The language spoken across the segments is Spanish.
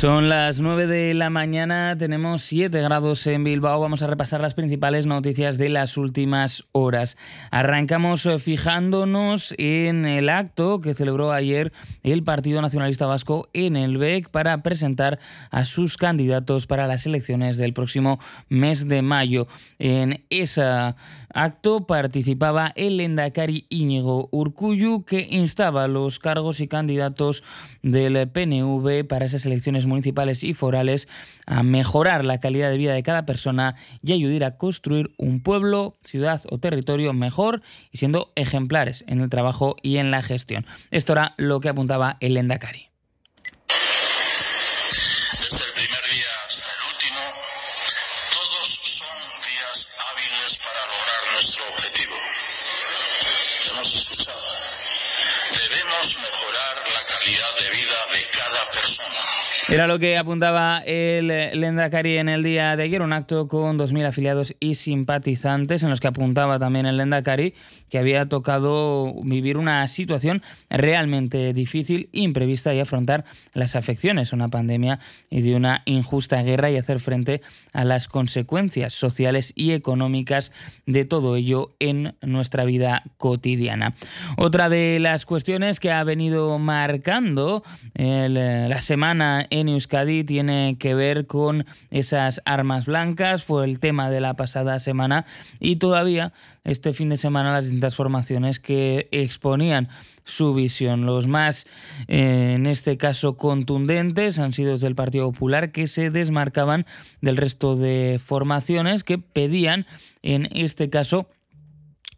Son las 9 de la mañana, tenemos 7 grados en Bilbao. Vamos a repasar las principales noticias de las últimas horas. Arrancamos eh, fijándonos en el acto que celebró ayer el Partido Nacionalista Vasco en el BEC para presentar a sus candidatos para las elecciones del próximo mes de mayo. En ese acto participaba el Endacari Íñigo Urcuyu, que instaba los cargos y candidatos del PNV para esas elecciones municipales y forales a mejorar la calidad de vida de cada persona y ayudar a construir un pueblo, ciudad o territorio mejor y siendo ejemplares en el trabajo y en la gestión. Esto era lo que apuntaba el Endacari. Era lo que apuntaba el Lendakari en el día de ayer, un acto con 2.000 afiliados y simpatizantes, en los que apuntaba también el Lendakari que había tocado vivir una situación realmente difícil, imprevista y afrontar las afecciones, una pandemia y de una injusta guerra y hacer frente a las consecuencias sociales y económicas de todo ello en nuestra vida cotidiana. Otra de las cuestiones que ha venido marcando la semana en Euskadi tiene que ver con esas armas blancas, fue el tema de la pasada semana y todavía este fin de semana las distintas formaciones que exponían su visión. Los más, eh, en este caso, contundentes han sido los del Partido Popular que se desmarcaban del resto de formaciones que pedían, en este caso,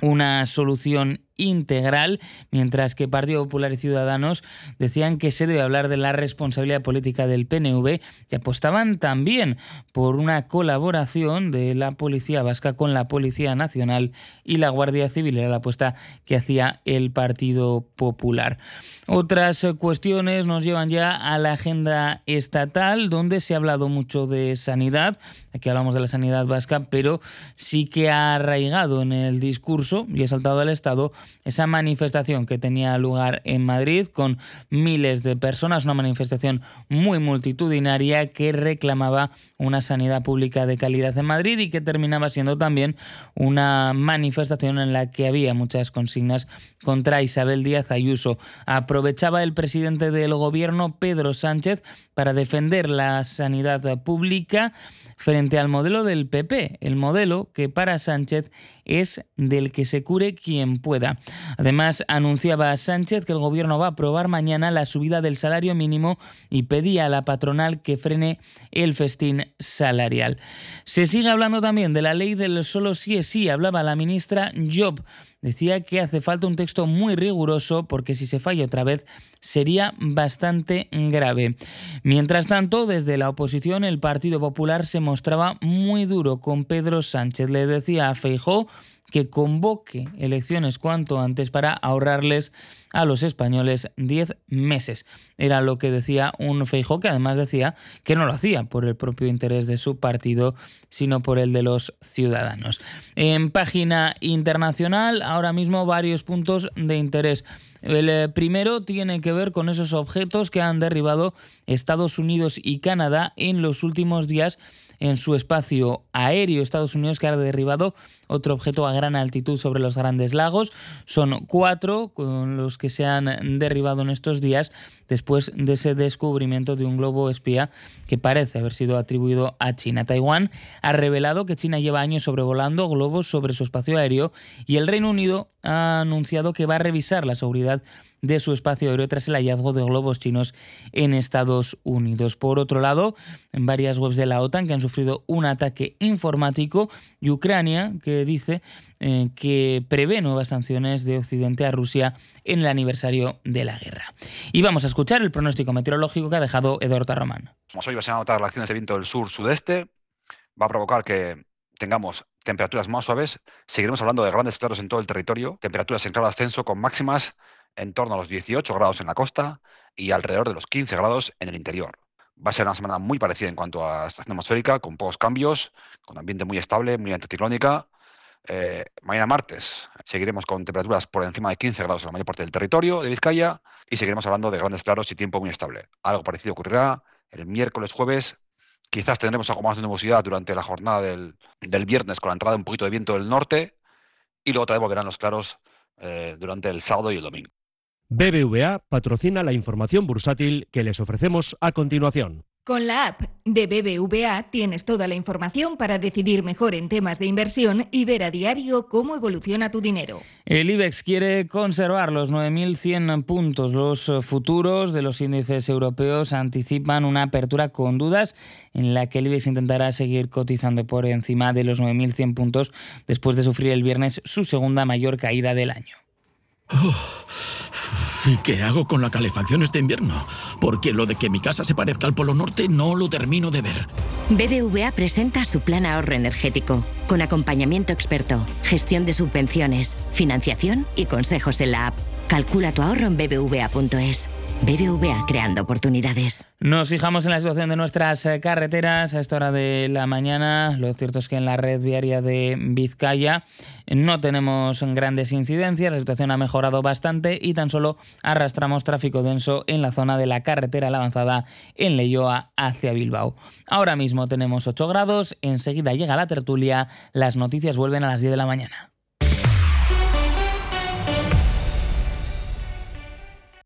una solución integral, mientras que Partido Popular y Ciudadanos decían que se debe hablar de la responsabilidad política del PNV y apostaban también por una colaboración de la Policía Vasca con la Policía Nacional y la Guardia Civil. Era la apuesta que hacía el Partido Popular. Otras cuestiones nos llevan ya a la agenda estatal, donde se ha hablado mucho de sanidad. Aquí hablamos de la sanidad vasca, pero sí que ha arraigado en el discurso y ha saltado al Estado esa manifestación que tenía lugar en Madrid con miles de personas, una manifestación muy multitudinaria que reclamaba una sanidad pública de calidad en Madrid y que terminaba siendo también una manifestación en la que había muchas consignas contra Isabel Díaz Ayuso. Aprovechaba el presidente del gobierno, Pedro Sánchez, para defender la sanidad pública frente al modelo del PP, el modelo que para Sánchez es del que se cure quien pueda. Además, anunciaba Sánchez que el gobierno va a aprobar mañana la subida del salario mínimo y pedía a la patronal que frene el festín salarial. Se sigue hablando también de la ley del solo sí es sí, hablaba la ministra Job decía que hace falta un texto muy riguroso porque si se falla otra vez sería bastante grave. Mientras tanto, desde la oposición el Partido Popular se mostraba muy duro con Pedro Sánchez. Le decía a Feijó que convoque elecciones cuanto antes para ahorrarles a los españoles 10 meses. Era lo que decía un Feijó que además decía que no lo hacía por el propio interés de su partido, sino por el de los ciudadanos. En página internacional, ahora mismo varios puntos de interés. El eh, primero tiene que ver con esos objetos que han derribado Estados Unidos y Canadá en los últimos días en su espacio aéreo. Estados Unidos que ha derribado otro objeto a gran altitud sobre los grandes lagos. Son cuatro con los que se han derribado en estos días después de ese descubrimiento de un globo espía que parece haber sido atribuido a China. Taiwán ha revelado que China lleva años sobrevolando globos sobre su espacio aéreo y el Reino Unido ha anunciado que va a revisar la seguridad de su espacio aéreo tras el hallazgo de globos chinos en Estados Unidos. Por otro lado, en varias webs de la OTAN que han sufrido un ataque informático y Ucrania que dice eh, que prevé nuevas sanciones de Occidente a Rusia en el aniversario de la guerra. Y vamos a escuchar el pronóstico meteorológico que ha dejado Eduardo Román. Como hoy van a notar las acciones de viento del sur-sudeste, va a provocar que tengamos temperaturas más suaves, seguiremos hablando de grandes claros en todo el territorio, temperaturas en claro ascenso con máximas en torno a los 18 grados en la costa y alrededor de los 15 grados en el interior. Va a ser una semana muy parecida en cuanto a estación atmosférica, con pocos cambios, con ambiente muy estable, muy anticiclónica, Eh, mañana martes seguiremos con temperaturas por encima de 15 grados en la mayor parte del territorio de Vizcaya y seguiremos hablando de grandes claros y tiempo muy estable. Algo parecido ocurrirá el miércoles, jueves. Quizás tendremos algo más de nubosidad durante la jornada del, viernes con la entrada de un poquito de viento del norte y luego volverán los claros eh, durante el sábado y el domingo. BBVA patrocina la información bursátil que les ofrecemos a continuación. Con la app de BBVA tienes toda la información para decidir mejor en temas de inversión y ver a diario cómo evoluciona tu dinero. El IBEX quiere conservar los 9.100 puntos. Los futuros de los índices europeos anticipan una apertura con dudas en la que el IBEX intentará seguir cotizando por encima de los 9.100 puntos después de sufrir el viernes su segunda mayor caída del año. ¿Y qué hago con la calefacción este invierno? Porque lo de que mi casa se parezca al Polo Norte no lo termino de ver. BBVA presenta su plan ahorro energético, con acompañamiento experto, gestión de subvenciones, financiación y consejos en la app. Calcula tu ahorro en bbva.es. BBVA creando oportunidades. Nos fijamos en la situación de nuestras eh, carreteras a esta hora de la mañana. Lo cierto es que en la red viaria de Vizcaya no tenemos grandes incidencias, la situación ha mejorado bastante y tan solo arrastramos tráfico denso en la zona de la carretera La Avanzada en Leyoa hacia Bilbao. Ahora mismo tenemos 8 grados, enseguida llega la tertulia, las noticias vuelven a las 10 de la mañana.